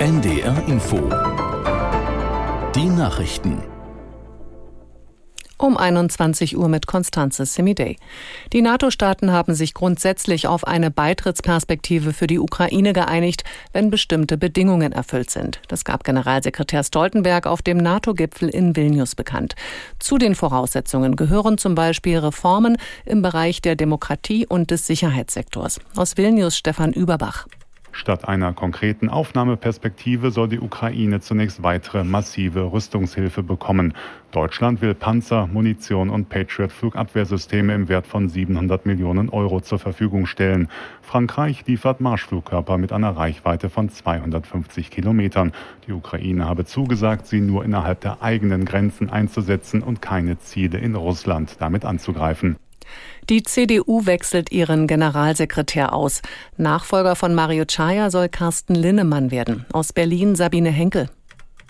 NDR Info. Die Nachrichten. Um 21 Uhr mit Konstanze Semidey. Die NATO-Staaten haben sich grundsätzlich auf eine Beitrittsperspektive für die Ukraine geeinigt, wenn bestimmte Bedingungen erfüllt sind. Das gab Generalsekretär Stoltenberg auf dem NATO-Gipfel in Vilnius bekannt. Zu den Voraussetzungen gehören zum Beispiel Reformen im Bereich der Demokratie und des Sicherheitssektors. Aus Vilnius Stefan Überbach. Statt einer konkreten Aufnahmeperspektive soll die Ukraine zunächst weitere massive Rüstungshilfe bekommen. Deutschland will Panzer, Munition und Patriot-Flugabwehrsysteme im Wert von 700 Millionen Euro zur Verfügung stellen. Frankreich liefert Marschflugkörper mit einer Reichweite von 250 Kilometern. Die Ukraine habe zugesagt, sie nur innerhalb der eigenen Grenzen einzusetzen und keine Ziele in Russland damit anzugreifen. Die CDU wechselt ihren Generalsekretär aus. Nachfolger von Mario Chaya soll Carsten Linnemann werden. Aus Berlin Sabine Henkel.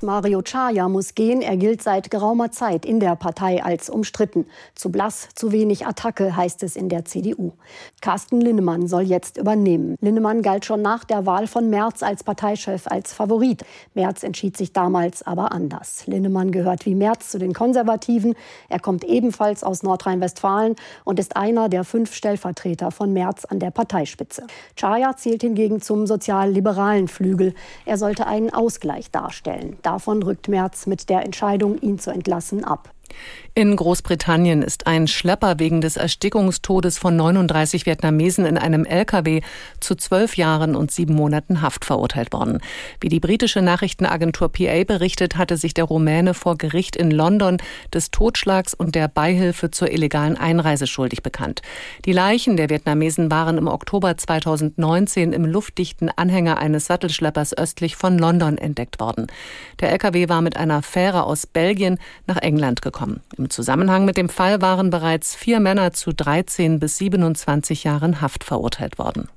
Mario Chaya muss gehen. Er gilt seit geraumer Zeit in der Partei als umstritten. Zu blass, zu wenig Attacke, heißt es in der CDU. Carsten Linnemann soll jetzt übernehmen. Linnemann galt schon nach der Wahl von Merz als Parteichef als Favorit. Merz entschied sich damals aber anders. Linnemann gehört wie Merz zu den Konservativen. Er kommt ebenfalls aus Nordrhein-Westfalen und ist einer der fünf Stellvertreter von Merz an der Parteispitze. Chaya zählt hingegen zum sozial-liberalen Flügel. Er sollte einen Ausgleich darstellen. Davon rückt Merz mit der Entscheidung, ihn zu entlassen, ab. In Großbritannien ist ein Schlepper wegen des Erstickungstodes von 39 Vietnamesen in einem LKW zu zwölf Jahren und sieben Monaten Haft verurteilt worden. Wie die britische Nachrichtenagentur PA berichtet, hatte sich der Rumäne vor Gericht in London des Totschlags und der Beihilfe zur illegalen Einreise schuldig bekannt. Die Leichen der Vietnamesen waren im Oktober 2019 im luftdichten Anhänger eines Sattelschleppers östlich von London entdeckt worden. Der LKW war mit einer Fähre aus Belgien nach England gekommen gekommen. Im Zusammenhang mit dem Fall waren bereits vier Männer zu 13 bis 27 Jahren Haft verurteilt worden.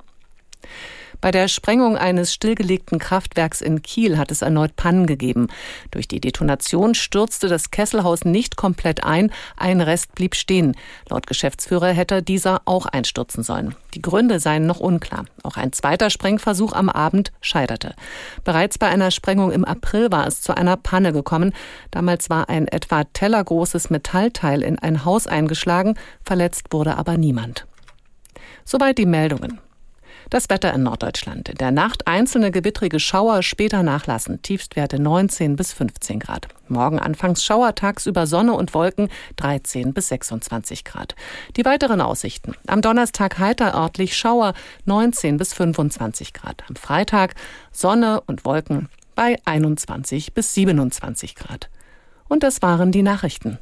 Bei der Sprengung eines stillgelegten Kraftwerks in Kiel hat es erneut Pannen gegeben. Durch die Detonation stürzte das Kesselhaus nicht komplett ein, ein Rest blieb stehen. Laut Geschäftsführer hätte dieser auch einstürzen sollen. Die Gründe seien noch unklar. Auch ein zweiter Sprengversuch am Abend scheiterte. Bereits bei einer Sprengung im April war es zu einer Panne gekommen. Damals war ein etwa tellergroßes Metallteil in ein Haus eingeschlagen, verletzt wurde aber niemand. Soweit die Meldungen. Das Wetter in Norddeutschland. In der Nacht einzelne gewittrige Schauer, später nachlassen. Tiefstwerte 19 bis 15 Grad. Morgen anfangs Schauer, tagsüber Sonne und Wolken 13 bis 26 Grad. Die weiteren Aussichten. Am Donnerstag heiter örtlich Schauer 19 bis 25 Grad. Am Freitag Sonne und Wolken bei 21 bis 27 Grad. Und das waren die Nachrichten.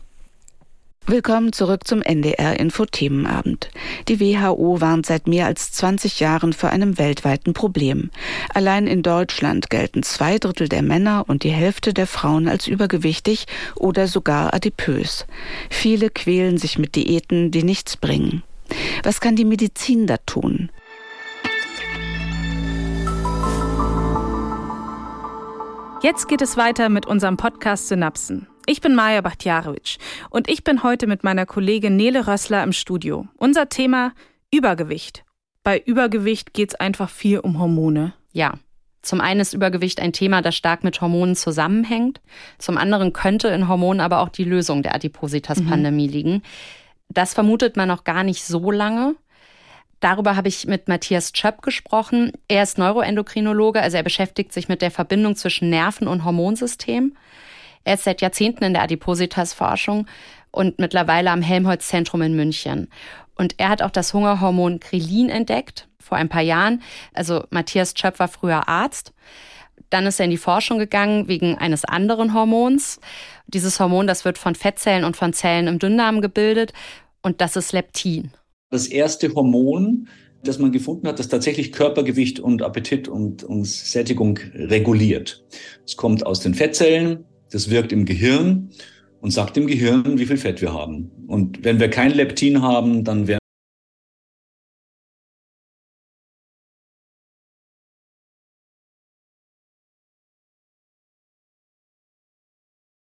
Willkommen zurück zum NDR Infothemenabend. Die WHO warnt seit mehr als 20 Jahren vor einem weltweiten Problem. Allein in Deutschland gelten zwei Drittel der Männer und die Hälfte der Frauen als übergewichtig oder sogar adipös. Viele quälen sich mit Diäten, die nichts bringen. Was kann die Medizin da tun? Jetzt geht es weiter mit unserem Podcast Synapsen. Ich bin Maja Bachtjarowitsch und ich bin heute mit meiner Kollegin Nele Rössler im Studio. Unser Thema Übergewicht. Bei Übergewicht geht es einfach viel um Hormone. Ja. Zum einen ist Übergewicht ein Thema, das stark mit Hormonen zusammenhängt. Zum anderen könnte in Hormonen aber auch die Lösung der Adipositas-Pandemie mhm. liegen. Das vermutet man noch gar nicht so lange. Darüber habe ich mit Matthias Schöpp gesprochen. Er ist Neuroendokrinologe, also er beschäftigt sich mit der Verbindung zwischen Nerven und Hormonsystem. Er ist seit Jahrzehnten in der Adipositas-Forschung und mittlerweile am Helmholtz-Zentrum in München. Und er hat auch das Hungerhormon Krillin entdeckt, vor ein paar Jahren. Also Matthias Schöpf war früher Arzt. Dann ist er in die Forschung gegangen wegen eines anderen Hormons. Dieses Hormon, das wird von Fettzellen und von Zellen im Dünndarm gebildet und das ist Leptin. Das erste Hormon, das man gefunden hat, das tatsächlich Körpergewicht und Appetit und, und Sättigung reguliert. Es kommt aus den Fettzellen, das wirkt im Gehirn und sagt dem Gehirn, wie viel Fett wir haben. Und wenn wir kein Leptin haben, dann